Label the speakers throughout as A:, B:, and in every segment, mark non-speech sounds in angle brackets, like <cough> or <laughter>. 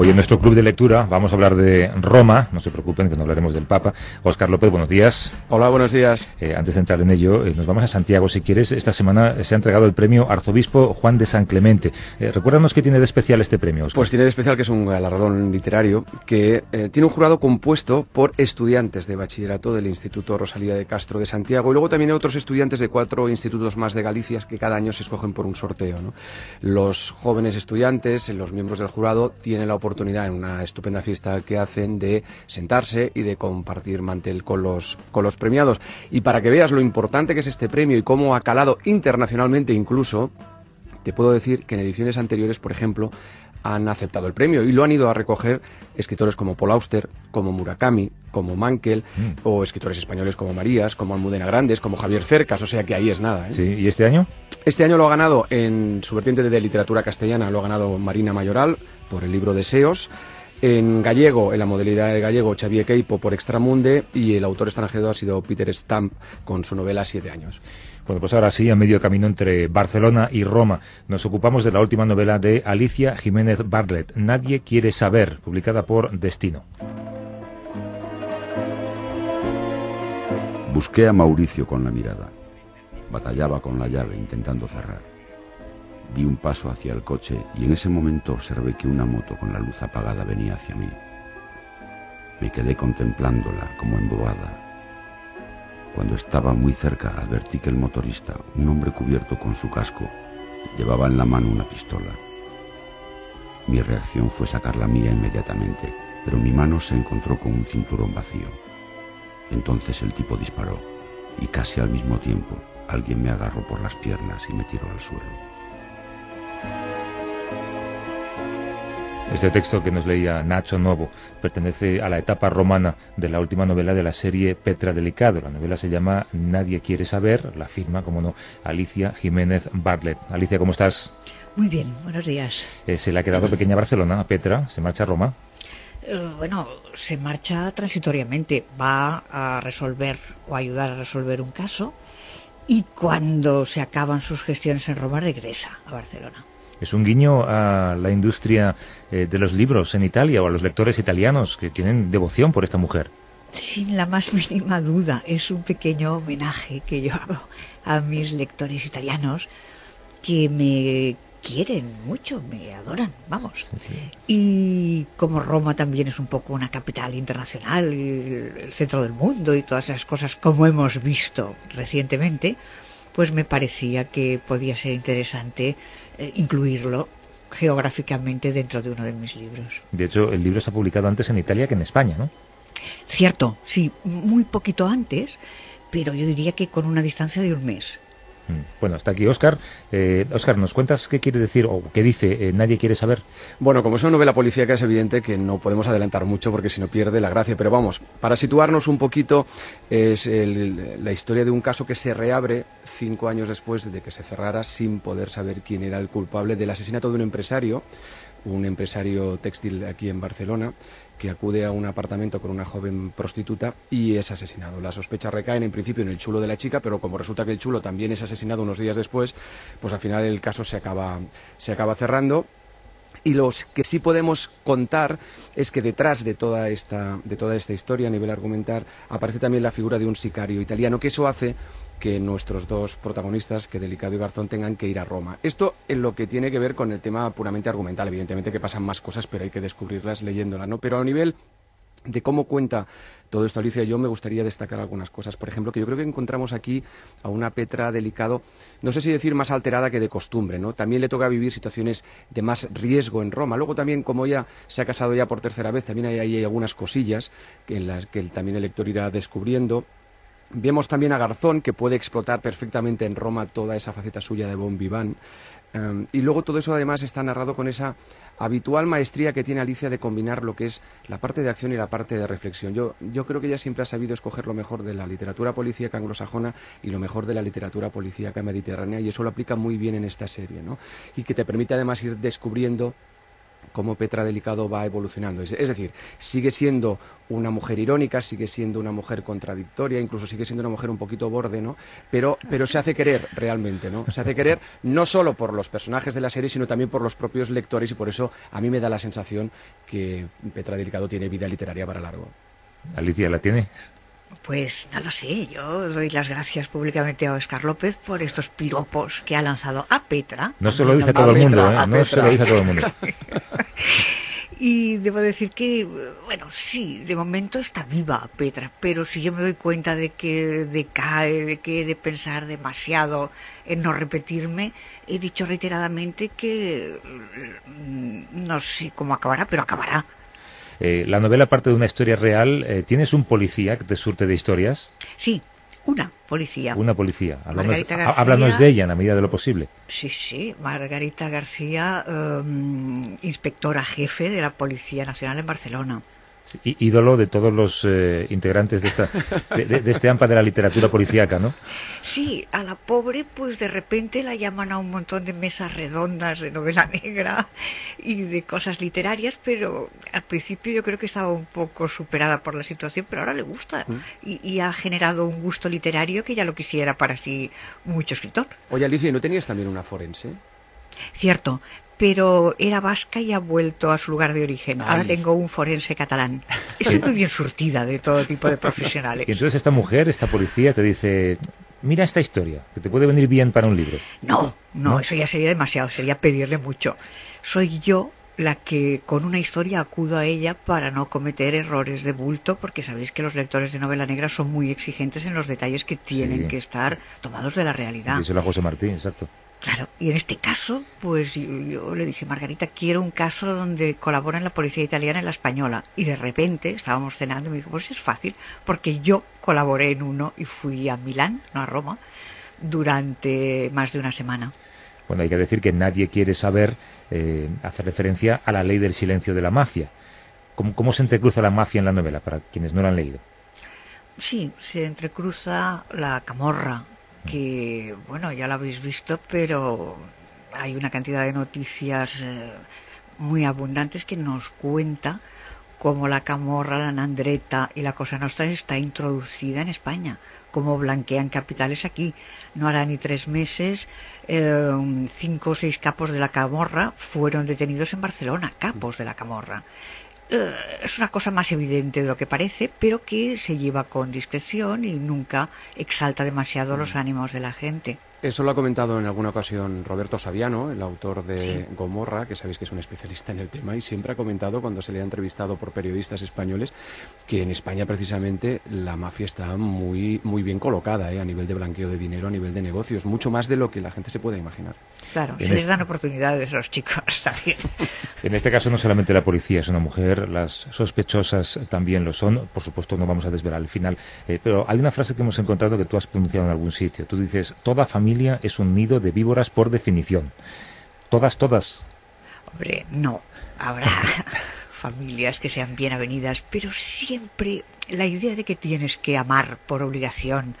A: Hoy en nuestro club de lectura vamos a hablar de Roma, no se preocupen que no hablaremos del Papa. Oscar López, buenos días.
B: Hola, buenos días.
A: Eh, antes de entrar en ello, eh, nos vamos a Santiago si quieres. Esta semana se ha entregado el premio Arzobispo Juan de San Clemente. Eh, recuérdanos qué tiene de especial este premio. Oscar.
B: Pues tiene de especial que es un galardón literario que eh, tiene un jurado compuesto por estudiantes de bachillerato del Instituto Rosalía de Castro de Santiago y luego también hay otros estudiantes de cuatro institutos más de Galicia que cada año se escogen por un sorteo. ¿no? Los jóvenes estudiantes, los miembros del jurado, tienen la oportunidad en una estupenda fiesta que hacen de sentarse y de compartir mantel con los, con los premiados. Y para que veas lo importante que es este premio y cómo ha calado internacionalmente incluso, te puedo decir que en ediciones anteriores, por ejemplo, han aceptado el premio y lo han ido a recoger escritores como Paul Auster, como Murakami, como Mankel, mm. o escritores españoles como Marías, como Almudena Grandes, como Javier Cercas, o sea que ahí es nada. ¿eh?
A: Sí, ¿y este año?
B: Este año lo ha ganado en su vertiente de literatura castellana, lo ha ganado Marina Mayoral por el libro Deseos. En gallego, en la modalidad de gallego, Xavier Queipo por Extramunde y el autor extranjero ha sido Peter Stamp con su novela Siete años.
A: Bueno, pues ahora sí, a medio camino entre Barcelona y Roma, nos ocupamos de la última novela de Alicia Jiménez Bartlett, Nadie quiere saber, publicada por Destino.
C: Busqué a Mauricio con la mirada. Batallaba con la llave intentando cerrar. Di un paso hacia el coche y en ese momento observé que una moto con la luz apagada venía hacia mí. Me quedé contemplándola como embobada. Cuando estaba muy cerca advertí que el motorista, un hombre cubierto con su casco, llevaba en la mano una pistola. Mi reacción fue sacar la mía inmediatamente, pero mi mano se encontró con un cinturón vacío. Entonces el tipo disparó y casi al mismo tiempo alguien me agarró por las piernas y me tiró al suelo.
A: Este texto que nos leía Nacho Novo pertenece a la etapa romana de la última novela de la serie Petra Delicado. La novela se llama Nadie quiere saber, la firma, como no, Alicia Jiménez Bartlett. Alicia, ¿cómo estás?
D: Muy bien, buenos días.
A: Eh, se le ha quedado pequeña Barcelona a Petra, se marcha a Roma.
D: Eh, bueno, se marcha transitoriamente, va a resolver o ayudar a resolver un caso y cuando se acaban sus gestiones en Roma regresa a Barcelona.
A: Es un guiño a la industria eh, de los libros en Italia o a los lectores italianos que tienen devoción por esta mujer.
D: Sin la más mínima duda, es un pequeño homenaje que yo hago a mis lectores italianos que me quieren mucho, me adoran, vamos. Y como Roma también es un poco una capital internacional, el centro del mundo y todas esas cosas como hemos visto recientemente, pues me parecía que podía ser interesante eh, incluirlo geográficamente dentro de uno de mis libros.
A: De hecho, el libro se ha publicado antes en Italia que en España, ¿no?
D: Cierto, sí, muy poquito antes, pero yo diría que con una distancia de un mes.
A: Mm. Bueno, está aquí Oscar. Eh, Oscar, ¿nos cuentas qué quiere decir o qué dice eh, Nadie quiere saber?
B: Bueno, como es una novela policíaca es evidente que no podemos adelantar mucho porque si no pierde la gracia, pero vamos, para situarnos un poquito, es la historia de un caso que se reabre cinco años después de que se cerrara sin poder saber quién era el culpable del asesinato de un empresario un empresario textil aquí en Barcelona que acude a un apartamento con una joven prostituta y es asesinado. Las sospechas recaen en principio en el chulo de la chica, pero como resulta que el chulo también es asesinado unos días después, pues al final el caso se acaba, se acaba cerrando y lo que sí podemos contar es que detrás de toda esta de toda esta historia a nivel argumental aparece también la figura de un sicario italiano que eso hace que nuestros dos protagonistas, que Delicado y Garzón, tengan que ir a Roma. Esto en lo que tiene que ver con el tema puramente argumental, evidentemente que pasan más cosas, pero hay que descubrirlas leyéndola, ¿no? Pero a nivel de cómo cuenta todo esto Alicia, yo me gustaría destacar algunas cosas. Por ejemplo, que yo creo que encontramos aquí a una Petra delicado, no sé si decir más alterada que de costumbre, ¿no? También le toca vivir situaciones de más riesgo en Roma. Luego también, como ella se ha casado ya por tercera vez, también hay, hay algunas cosillas que en las que también el lector irá descubriendo. Vemos también a Garzón, que puede explotar perfectamente en Roma toda esa faceta suya de bon vivant. Em, y luego todo eso además está narrado con esa habitual maestría que tiene Alicia de combinar lo que es la parte de acción y la parte de reflexión. Yo, yo creo que ella siempre ha sabido escoger lo mejor de la literatura policíaca anglosajona y lo mejor de la literatura policíaca mediterránea y eso lo aplica muy bien en esta serie, ¿no? Y que te permite además ir descubriendo cómo Petra Delicado va evolucionando. Es, decir, sigue siendo una mujer irónica, sigue siendo una mujer contradictoria, incluso sigue siendo una mujer un poquito borde, ¿no? Pero, pero se hace querer realmente, ¿no? Se hace querer no solo por los personajes de la serie, sino también por los propios lectores y por eso a mí me da la sensación que Petra Delicado tiene vida literaria para largo.
A: Alicia, ¿la tiene?
D: Pues no lo sé, yo doy las gracias públicamente a Oscar López por estos piropos que ha lanzado a Petra.
A: No se lo dice a todo el mundo, ¿eh? No se lo dice a todo el mundo. <laughs>
D: Y debo decir que, bueno, sí, de momento está viva Petra, pero si yo me doy cuenta de que decae, de que he de pensar demasiado en no repetirme, he dicho reiteradamente que mm, no sé cómo acabará, pero acabará.
A: Eh, la novela parte de una historia real. Eh, ¿Tienes un policía que te surte de historias?
D: Sí, una policía.
A: Una policía. Háblanos, de ella en la medida de lo posible.
D: Sí, sí. Margarita García, em, inspectora jefe de la Policía Nacional en Barcelona
A: ídolo de todos los eh, integrantes de, esta, de, este AMPA de la literatura policíaca, ¿no?
D: Sí, a la pobre pues de repente la llaman a un montón de mesas redondas de novela negra y de cosas literarias, pero al principio yo creo que estaba un poco superada por la situación, pero ahora le gusta mm. y, y, ha generado un gusto literario que ya lo quisiera para sí mucho escritor.
B: Oye Alicia, ¿no tenías también una forense?
D: Cierto, pero era vasca y ha vuelto a su lugar de origen. Ahora tengo un forense catalán. <laughs> Estoy muy bien surtida de todo tipo de profesionales.
A: Y entonces esta mujer, esta policía, te dice, mira esta historia, que te puede venir bien para un libro.
D: No, no, eso ya sería demasiado, sería pedirle mucho. Soy yo la que con una historia acudo a ella para no cometer errores de bulto, porque sabéis que los lectores de novela negra son muy exigentes en los detalles que tienen que estar tomados de la realidad.
A: Díselo a José Martín, exacto.
D: Claro, y en este caso, pues yo, le dije, Margarita, quiero un caso donde colaboren la policía italiana y la española. Y de repente estábamos cenando y me dijo, pues es fácil, porque yo colaboré en uno y fui a Milán, no a Roma, durante más de una semana.
A: Bueno, hay que decir que nadie quiere saber, eh, hacer referencia a la ley del silencio de la mafia. ¿Cómo, ¿Cómo se entrecruza la mafia en la novela, para quienes no la han leído?
D: Sí, se entrecruza la camorra, que, bueno, ya lo habéis visto, pero hay una cantidad de noticias eh, muy abundantes que nos cuenta cómo la camorra, la nandreta y la cosa nostra está introducida en España, cómo blanquean capitales aquí. No hará ni tres meses, eh, cinco o seis capos de la camorra fueron detenidos en Barcelona, capos de la camorra. Eh, es una cosa más evidente de lo que parece, pero que se lleva con discreción y nunca exalta demasiado los mm. ánimos de la gente.
B: Eso lo ha comentado en alguna ocasión Roberto Saviano, el autor de Gomorra, que sabéis que es un especialista en el tema, y siempre ha comentado cuando se le ha entrevistado por periodistas españoles que en España precisamente la mafia está muy, muy bien colocada ¿eh? a nivel de blanqueo de dinero, a nivel de negocios, mucho más de lo que la gente se puede imaginar.
D: Claro, se les dan oportunidades a los chicos <laughs> también.
A: En este caso no solamente la policía es una mujer, las sospechosas también lo son, por supuesto no vamos a desvelar el final, eh, pero hay una frase que hemos encontrado que tú has pronunciado en algún sitio. Tú dices, toda familia familia es un nido de víboras por definición. Todas, todas.
D: Hombre, no. Habrá <laughs> familias que sean bien avenidas, pero siempre la idea de que tienes que amar por obligación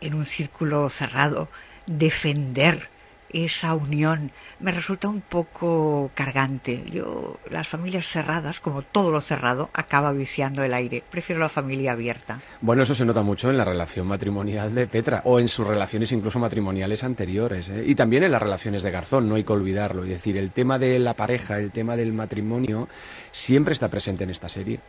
D: en un círculo cerrado, defender esa unión me resulta un poco cargante. Yo, las familias cerradas, como todo lo cerrado, acaba viciando el aire. Prefiero la familia abierta.
B: Bueno, eso se nota mucho en la relación matrimonial de Petra, o en sus relaciones incluso matrimoniales anteriores, ¿eh? y también en las relaciones de Garzón, no hay que olvidarlo. Es decir, el tema de la pareja, el tema del matrimonio, siempre está presente en esta serie.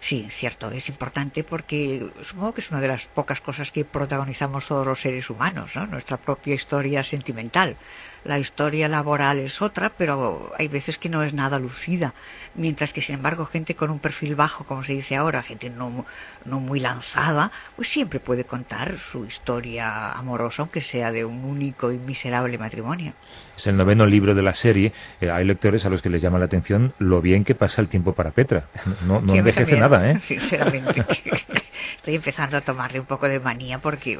D: Sí, cierto, es importante porque supongo que es una de las pocas cosas que protagonizamos todos los seres humanos, ¿no? Nuestra propia historia sentimental la historia laboral es otra, pero hay veces que no es nada lucida, mientras que sin embargo gente con un perfil bajo, como se dice ahora, gente no, no muy lanzada, pues siempre puede contar su historia amorosa, aunque sea de un único y miserable matrimonio.
A: Es el noveno libro de la serie, eh, hay lectores a los que les llama la atención lo bien que pasa el tiempo para Petra, no, no <laughs> envejece nada, ¿eh? <laughs>
D: Sinceramente, <laughs> estoy empezando a tomarle un poco de manía porque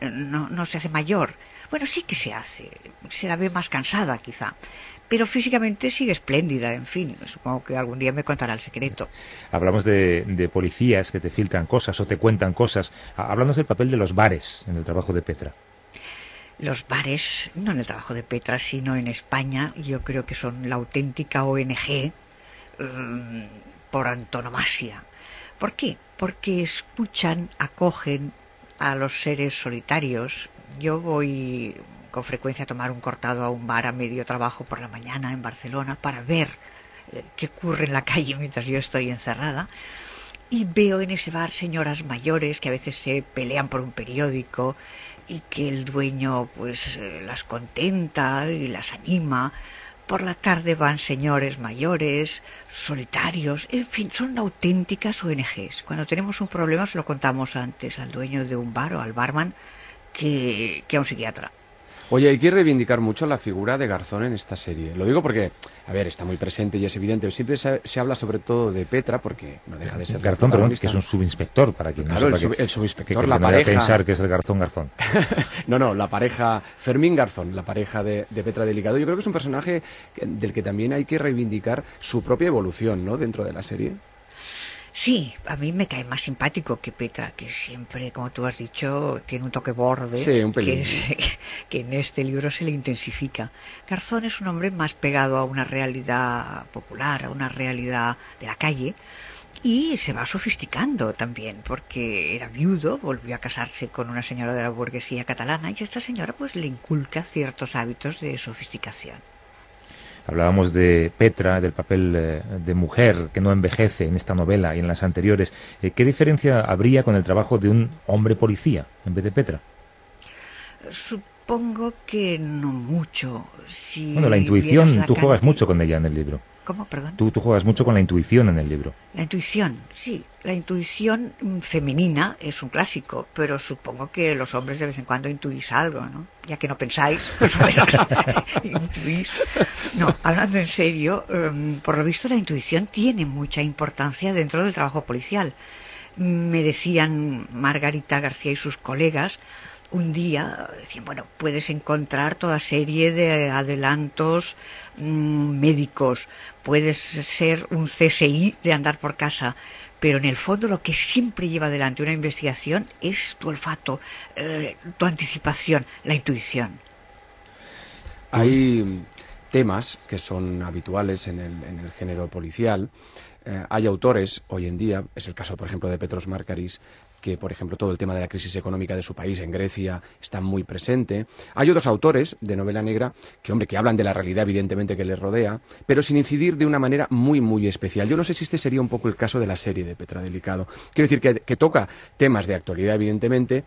D: no, no se hace mayor. Bueno, sí que se hace, se la ve más cansada quizá, pero físicamente sigue espléndida, en fin, supongo que algún día me contará el secreto.
A: Hablamos de, policías que te filtran cosas o te cuentan cosas, hablamos del papel de los bares en el trabajo de Petra.
D: Los bares, no en el trabajo de Petra, sino en España, yo creo que son la auténtica ONG mm, por antonomasia. ¿Por qué? Porque escuchan, acogen a los seres solitarios. Yo voy con frecuencia a tomar un cortado a un bar a medio trabajo por la mañana en Barcelona para ver eh, qué ocurre en la calle mientras yo estoy encerrada. Y veo en ese bar señoras mayores que a veces se pelean por un periódico y que el dueño pues eh, las contenta y las anima. Por la tarde van señores mayores, solitarios, en fin, son auténticas ONGs. Cuando tenemos un problema se lo contamos antes al dueño de un bar o al barman que, que a un psiquiatra.
B: Oye, hay que reivindicar mucho la figura de Garzón en esta serie. Lo digo porque, a ver, está muy presente y es evidente. Siempre se, habla sobre todo de Petra porque no deja de ser
A: Garzón, perdón, que es un subinspector para quien
B: claro,
A: no
B: sepa el, el subinspector,
A: que,
B: la pareja.
A: pensar que es el Garzón Garzón. <laughs>
B: no, no, la pareja Fermín Garzón, la pareja de, de, Petra Delicado. Yo creo que es un personaje del que también hay que reivindicar su propia evolución, ¿no? Dentro de la serie.
D: Sí, a mí me cae más simpático que Petra, que siempre, como tú has dicho, tiene un toque borde,
B: que, <laughs>
D: que, en este libro se le intensifica. Garzón es un hombre más pegado a una realidad popular, a una realidad de la calle, y se va sofisticando también, porque era viudo, volvió a casarse con una señora de la burguesía catalana, y esta señora pues le inculca ciertos hábitos de sofisticación.
A: Hablábamos de Petra, del papel eh, de mujer que no envejece en esta novela y en las anteriores. Eh, ¿Qué diferencia habría con el trabajo de un hombre policía en vez de Petra?
D: Supongo que no mucho. Si
A: bueno, la intuición, tú juegas mucho con ella en el libro.
D: ¿Cómo? Perdón.
A: Tú, tú, juegas mucho con la intuición en el libro.
D: La intuición, sí. La intuición femenina es un clásico, pero supongo que los hombres de vez en cuando intuís algo, ¿no? Ya que no pensáis, <laughs> pues <laughs> intuís. No, hablando en serio, um, por lo visto la intuición tiene mucha importancia dentro del trabajo policial. Me decían Margarita García y sus colegas un día bueno, puedes encontrar toda serie de adelantos mmm, médicos, puedes ser un CSI de andar por casa, pero en el fondo lo que siempre lleva adelante una investigación es tu olfato, eh, tu anticipación, la intuición.
B: Hay temas que son habituales en el, en el género policial. Eh, hay autores hoy en día, es el caso por ejemplo de Petros Markaris, que, por ejemplo, todo el tema de la crisis económica de su país en Grecia está muy presente. Hay otros autores de novela negra que, hombre, que hablan de la realidad, evidentemente, que les rodea, pero sin incidir de una manera muy, muy especial. Yo no sé si este sería un poco el caso de la serie de Petra Delicado. Quiero decir que, toca temas de actualidad, evidentemente,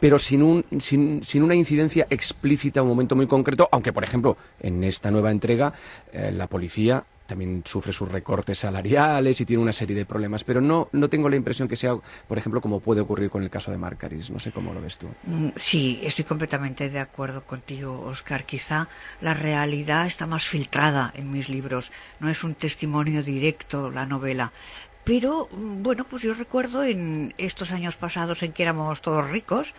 B: pero sin, un, sin, sin, una incidencia explícita a un momento muy concreto, aunque, por ejemplo, en esta nueva entrega, eh, la policía también sufre sus recortes salariales y tiene una serie de problemas, pero no, no tengo la impresión que sea, por ejemplo, como puede ocurrir con el caso de Marcaris. No sé cómo lo ves tú.
D: Mm, sí, estoy completamente de acuerdo contigo, Oscar. Quizá la realidad está más filtrada en mis libros. No es un testimonio directo la novela. Pero, mm, bueno, pues yo recuerdo en estos años pasados en que éramos todos ricos,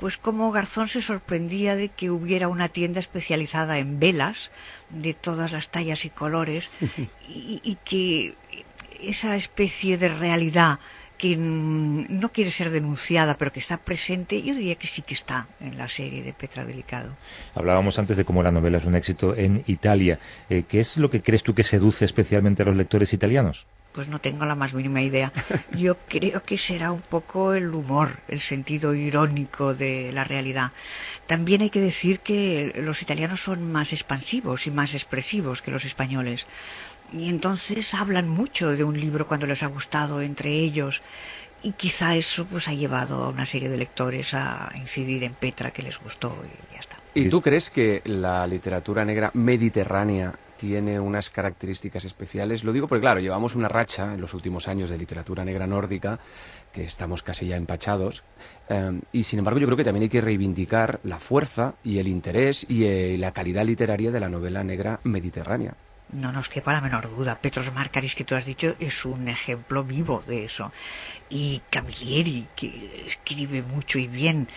D: pues como Garzón se sorprendía de que hubiera una tienda especializada en velas de todas las tallas y colores <laughs> y, y que esa especie de realidad que no quiere ser denunciada, pero que está presente, yo diría que sí que está en la serie de Petra Delicado.
A: Hablábamos antes de cómo la novela es un éxito en Italia. Eh, ¿Qué es lo que crees tú que seduce especialmente a los lectores italianos?
D: Pues no tengo la más mínima idea. <laughs> Yo creo que será un poco el humor, el sentido irónico de la realidad. También hay que decir que los italianos son más expansivos y más expresivos que los españoles. Y entonces hablan mucho de un libro cuando les ha gustado entre ellos. Y quizá eso pues ha llevado a una serie de lectores a incidir en Petra que les gustó y ya está.
B: ¿Y tú crees que la literatura negra mediterránea tiene unas características especiales. Lo digo porque, claro, llevamos una racha en los últimos años de literatura negra nórdica, que estamos casi ya empachados, eh, y sin embargo yo creo que también hay que reivindicar la fuerza y el interés y eh, la calidad literaria de la novela negra mediterránea.
D: No nos quepa la menor duda. Petros Marcaris, que tú has dicho, es un ejemplo vivo de eso. Y Camilleri, que escribe mucho y bien.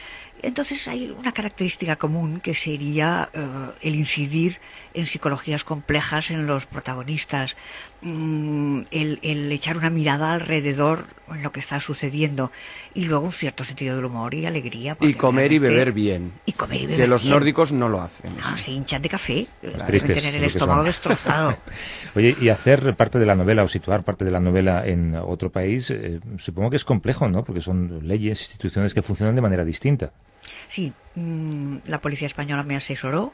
D: Entonces hay una característica común que sería uh, el incidir en psicologías complejas en los protagonistas, mm, el, el, echar una mirada alrededor en lo que está sucediendo y luego un cierto sentido del humor y alegría.
B: Y comer y beber bien.
D: Y comer y beber
B: Que los
D: bien.
B: nórdicos no lo hacen.
D: Ah, se hinchan de café,
A: Los
D: deben
A: tristes,
D: tener el estómago destrozado. <laughs>
A: Oye, y hacer parte de la novela o situar parte de la novela en otro país, eh, supongo que es complejo, ¿no? Porque son leyes, instituciones que funcionan de manera distinta.
D: Sí, mm, la policía española me asesoró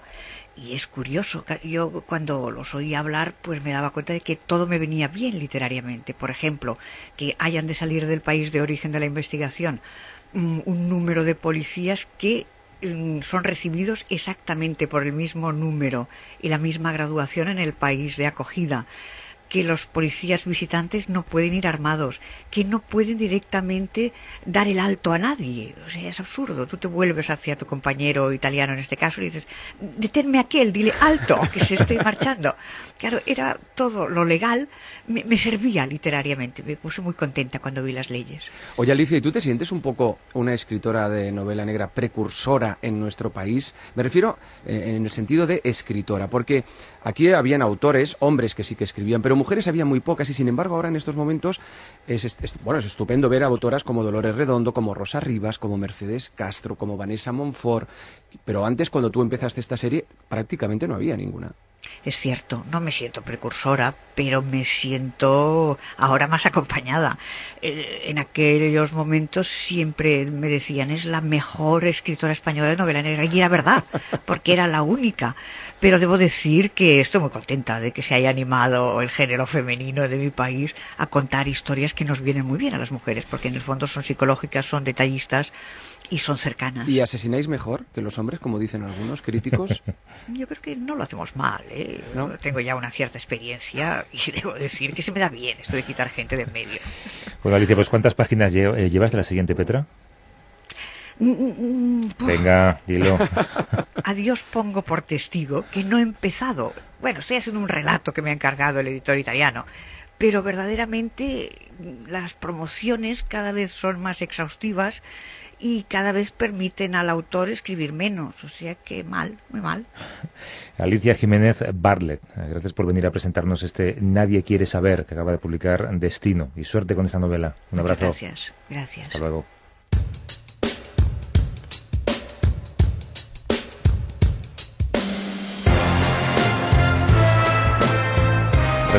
D: y es curioso. Yo cuando los oí hablar, pues me daba cuenta de que todo me venía bien literariamente. Por ejemplo, que hayan de salir del país de origen de la investigación mm, un número de policías que mm, son recibidos exactamente por el mismo número y la misma graduación en el país de acogida que los policías visitantes no pueden ir armados, que no pueden directamente dar el alto a nadie. O sea, es absurdo. Tú te vuelves hacia tu compañero italiano en este caso y dices, deténme aquel, dile alto, que se esté marchando. Claro, era todo lo legal, me, me, servía literariamente. Me puse muy contenta cuando vi las leyes.
B: Oye, Alicia, ¿y tú te sientes un poco una escritora de novela negra precursora en nuestro país? Me refiero eh, en el sentido de escritora, porque aquí habían autores, hombres que sí que escribían, pero mujeres había muy pocas y sin embargo ahora en estos momentos es, bueno, es estupendo ver a autoras como Dolores Redondo, como Rosa Rivas, como Mercedes Castro, como Vanessa Monfort, pero antes cuando tú empezaste esta serie prácticamente no había ninguna.
D: Es cierto, no me siento precursora, pero me siento ahora más acompañada. Eh, en aquellos momentos siempre me decían es la mejor escritora española de novela negra y era verdad, porque era la única. Pero debo decir que estoy muy contenta de que se haya animado el género femenino de mi país a contar historias que nos vienen muy bien a las mujeres, porque en el fondo son psicológicas, son detallistas y son cercanas.
B: ¿Y asesináis mejor que los hombres, como dicen algunos críticos? <laughs>
D: Yo creo que no lo hacemos mal. ¿eh? ¿No? Tengo ya una cierta experiencia y <laughs> debo decir que se me da bien esto de quitar gente de en medio.
A: Bueno, Alicia, pues ¿cuántas páginas eh, llevas de la siguiente Petra? Mm, mm, mm, Venga, dilo. <laughs>
D: A Dios pongo por testigo que no he empezado. Bueno, estoy haciendo un relato que me ha encargado el editor italiano pero verdaderamente las promociones cada vez son más exhaustivas y cada vez permiten al autor escribir menos. O sea que mal, muy mal. <laughs>
A: Alicia Jiménez Bartlett, gracias por venir a presentarnos este Nadie quiere saber que acaba de publicar Destino. Y suerte con esta novela. Un abrazo.
D: gracias, gracias.
A: Hasta luego.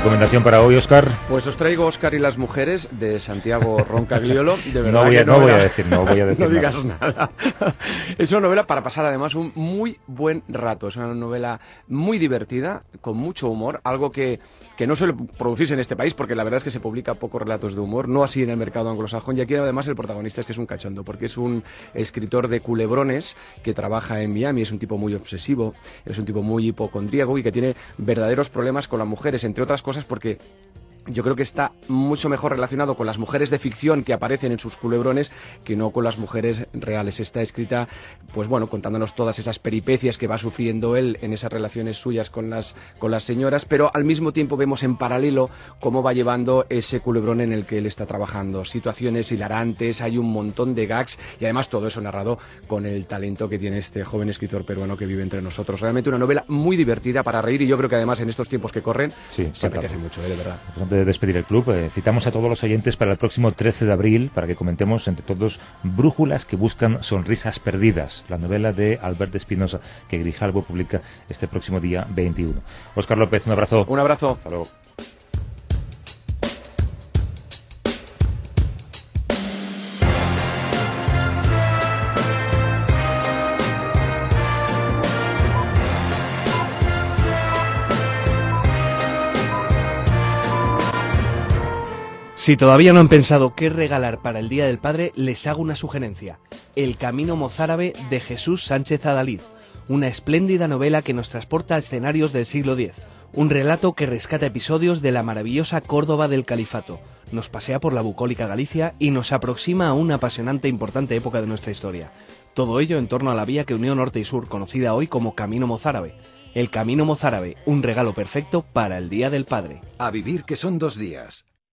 A: ¿Recomendación para hoy, Oscar?
B: Pues os traigo Oscar y las mujeres de Santiago Roncagliolo. De verdad
A: no voy
B: a,
A: no, voy a decir, no voy a <laughs> decir.
B: no digas nada. <laughs> es una novela para pasar además un muy buen rato. Es una novela muy divertida, con mucho humor, algo que, que no suele producirse en este país, porque la verdad es que se publica pocos relatos de humor, no así en el mercado anglosajón. Y aquí además el protagonista es que es un cachondo, porque es un escritor de culebrones que trabaja en Miami, es un tipo muy obsesivo, es un tipo muy hipocondríaco y que tiene verdaderos problemas con las mujeres, entre otras cosas porque yo creo que está mucho mejor relacionado con las mujeres de ficción que aparecen en sus culebrones que no con las mujeres reales. Está escrita, pues bueno, contándonos todas esas peripecias que va sufriendo él en esas relaciones suyas con las, con las señoras, pero al mismo tiempo vemos en paralelo cómo va llevando ese culebrón en el que él está trabajando. Situaciones hilarantes, hay un montón de gags y además todo eso narrado con el talento que tiene este joven escritor peruano que vive entre nosotros. Realmente una novela muy divertida para reír y yo creo que además en estos tiempos que corren se apetece mucho, ¿eh? de verdad.
A: De despedir el club, eh, citamos a todos los oyentes para el próximo 13 de abril para que comentemos entre todos Brújulas que buscan sonrisas perdidas, la novela de Albert Espinosa que Grijalbo publica este próximo día 21. Óscar López, un abrazo.
B: Un abrazo.
A: Hasta luego.
E: Si todavía no han pensado qué regalar para el Día del Padre, les hago una sugerencia. El Camino Mozárabe de Jesús Sánchez Adalid, una espléndida novela que nos transporta a escenarios del siglo X, un relato que rescata episodios de la maravillosa Córdoba del Califato, nos pasea por la bucólica Galicia y nos aproxima a una apasionante e importante época de nuestra historia. Todo ello en torno a la vía que unió norte y sur, conocida hoy como Camino Mozárabe. El Camino Mozárabe, un regalo perfecto para el Día del Padre.
F: A vivir que son dos días.